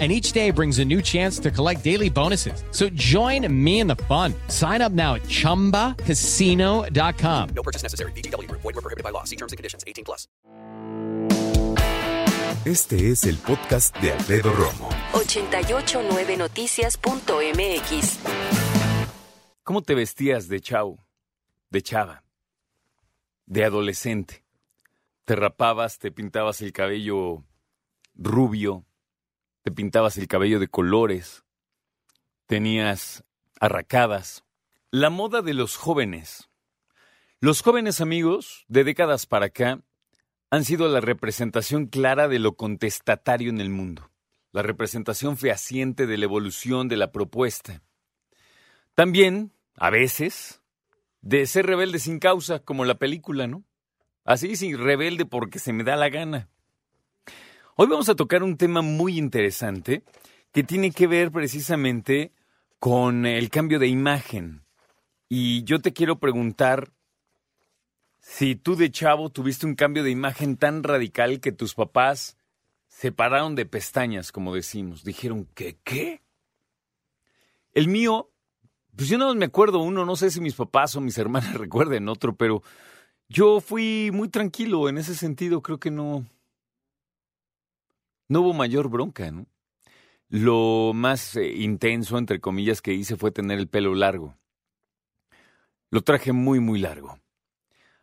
And each day brings a new chance to collect daily bonuses. So join me in the fun. Sign up now at chumbacasino.com. No purchase necessary. BGW. Void were prohibited by law. See terms and conditions. 18 plus. Este es el podcast de Alfredo Romo. 889noticias.mx. ¿Cómo te vestías de chavo, de chava, de adolescente? ¿Te rapabas, te pintabas el cabello rubio, te pintabas el cabello de colores, tenías arracadas? La moda de los jóvenes. Los jóvenes amigos, de décadas para acá, han sido la representación clara de lo contestatario en el mundo, la representación fehaciente de la evolución de la propuesta. También, a veces, de ser rebelde sin causa, como la película, ¿no? Así, sin rebelde porque se me da la gana. Hoy vamos a tocar un tema muy interesante que tiene que ver precisamente con el cambio de imagen. Y yo te quiero preguntar si tú de chavo tuviste un cambio de imagen tan radical que tus papás se pararon de pestañas, como decimos, dijeron que qué. El mío, pues yo no me acuerdo uno, no sé si mis papás o mis hermanas recuerden otro, pero yo fui muy tranquilo en ese sentido, creo que no no hubo mayor bronca, ¿no? Lo más eh, intenso, entre comillas, que hice fue tener el pelo largo. Lo traje muy, muy largo.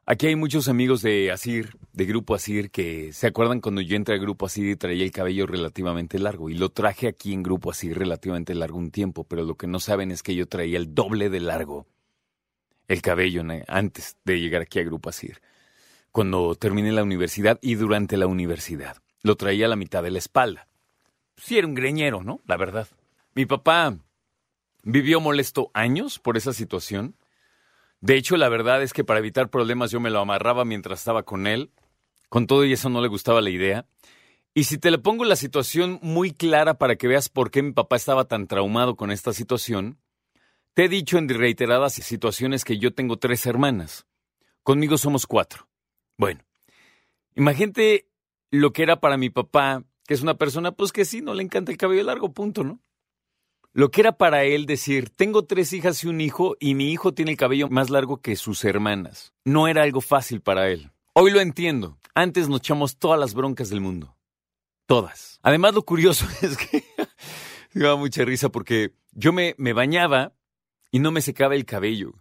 Aquí hay muchos amigos de Asir, de Grupo Asir, que se acuerdan cuando yo entré al Grupo Asir y traía el cabello relativamente largo. Y lo traje aquí en Grupo Asir relativamente largo un tiempo, pero lo que no saben es que yo traía el doble de largo el cabello antes de llegar aquí a Grupo Asir. Cuando terminé la universidad y durante la universidad. Lo traía a la mitad de la espalda. Sí, era un greñero, ¿no? La verdad. Mi papá vivió molesto años por esa situación. De hecho, la verdad es que para evitar problemas yo me lo amarraba mientras estaba con él. Con todo y eso no le gustaba la idea. Y si te le pongo la situación muy clara para que veas por qué mi papá estaba tan traumado con esta situación, te he dicho en reiteradas situaciones que yo tengo tres hermanas. Conmigo somos cuatro. Bueno, imagínate lo que era para mi papá, que es una persona pues que sí, no le encanta el cabello largo, punto, ¿no? Lo que era para él decir, tengo tres hijas y un hijo y mi hijo tiene el cabello más largo que sus hermanas. No era algo fácil para él. Hoy lo entiendo. Antes nos echamos todas las broncas del mundo. Todas. Además, lo curioso es que me daba mucha risa porque yo me, me bañaba y no me secaba el cabello.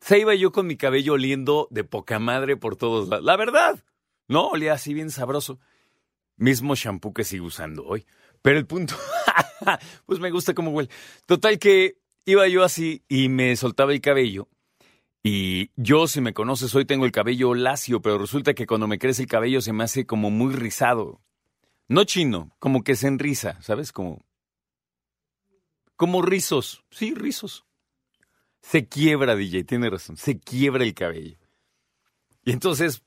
Se iba yo con mi cabello oliendo de poca madre por todos lados. La verdad. No, olía así bien sabroso. Mismo shampoo que sigo usando hoy. Pero el punto, pues me gusta cómo huele. Total que iba yo así y me soltaba el cabello. Y yo, si me conoces, hoy tengo el cabello lacio, pero resulta que cuando me crece el cabello se me hace como muy rizado. No chino, como que se enriza, ¿sabes? Como. Como rizos. Sí, rizos. Se quiebra, DJ, tiene razón. Se quiebra el cabello. Y entonces,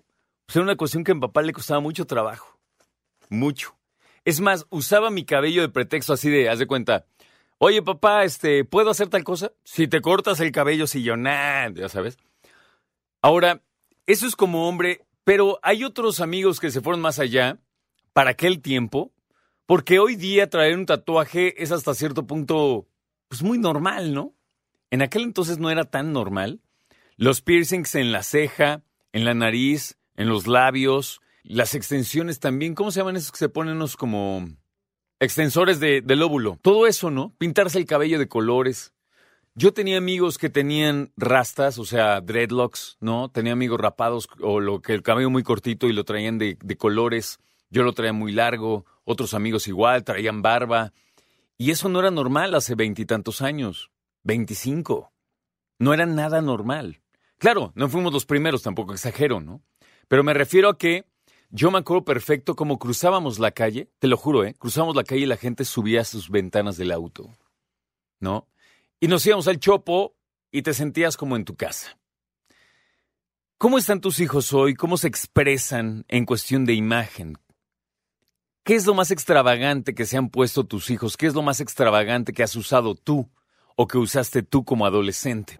pues era una cuestión que a mi papá le costaba mucho trabajo. Mucho. Es más, usaba mi cabello de pretexto así de, haz de cuenta, oye papá, este, ¿puedo hacer tal cosa? Si te cortas el cabello, si yo, nada, ya sabes. Ahora, eso es como hombre, pero hay otros amigos que se fueron más allá para aquel tiempo, porque hoy día traer un tatuaje es hasta cierto punto, pues muy normal, ¿no? En aquel entonces no era tan normal. Los piercings en la ceja, en la nariz, en los labios, las extensiones también, ¿cómo se llaman esos que se ponen unos como extensores de, del óvulo? Todo eso, ¿no? Pintarse el cabello de colores. Yo tenía amigos que tenían rastas, o sea, dreadlocks, ¿no? Tenía amigos rapados o lo que el cabello muy cortito y lo traían de, de colores. Yo lo traía muy largo, otros amigos igual, traían barba. Y eso no era normal hace veintitantos años, veinticinco. No era nada normal. Claro, no fuimos los primeros, tampoco exagero, ¿no? Pero me refiero a que yo me acuerdo perfecto como cruzábamos la calle, te lo juro, ¿eh? Cruzamos la calle y la gente subía a sus ventanas del auto, ¿no? Y nos íbamos al chopo y te sentías como en tu casa. ¿Cómo están tus hijos hoy? ¿Cómo se expresan en cuestión de imagen? ¿Qué es lo más extravagante que se han puesto tus hijos? ¿Qué es lo más extravagante que has usado tú o que usaste tú como adolescente?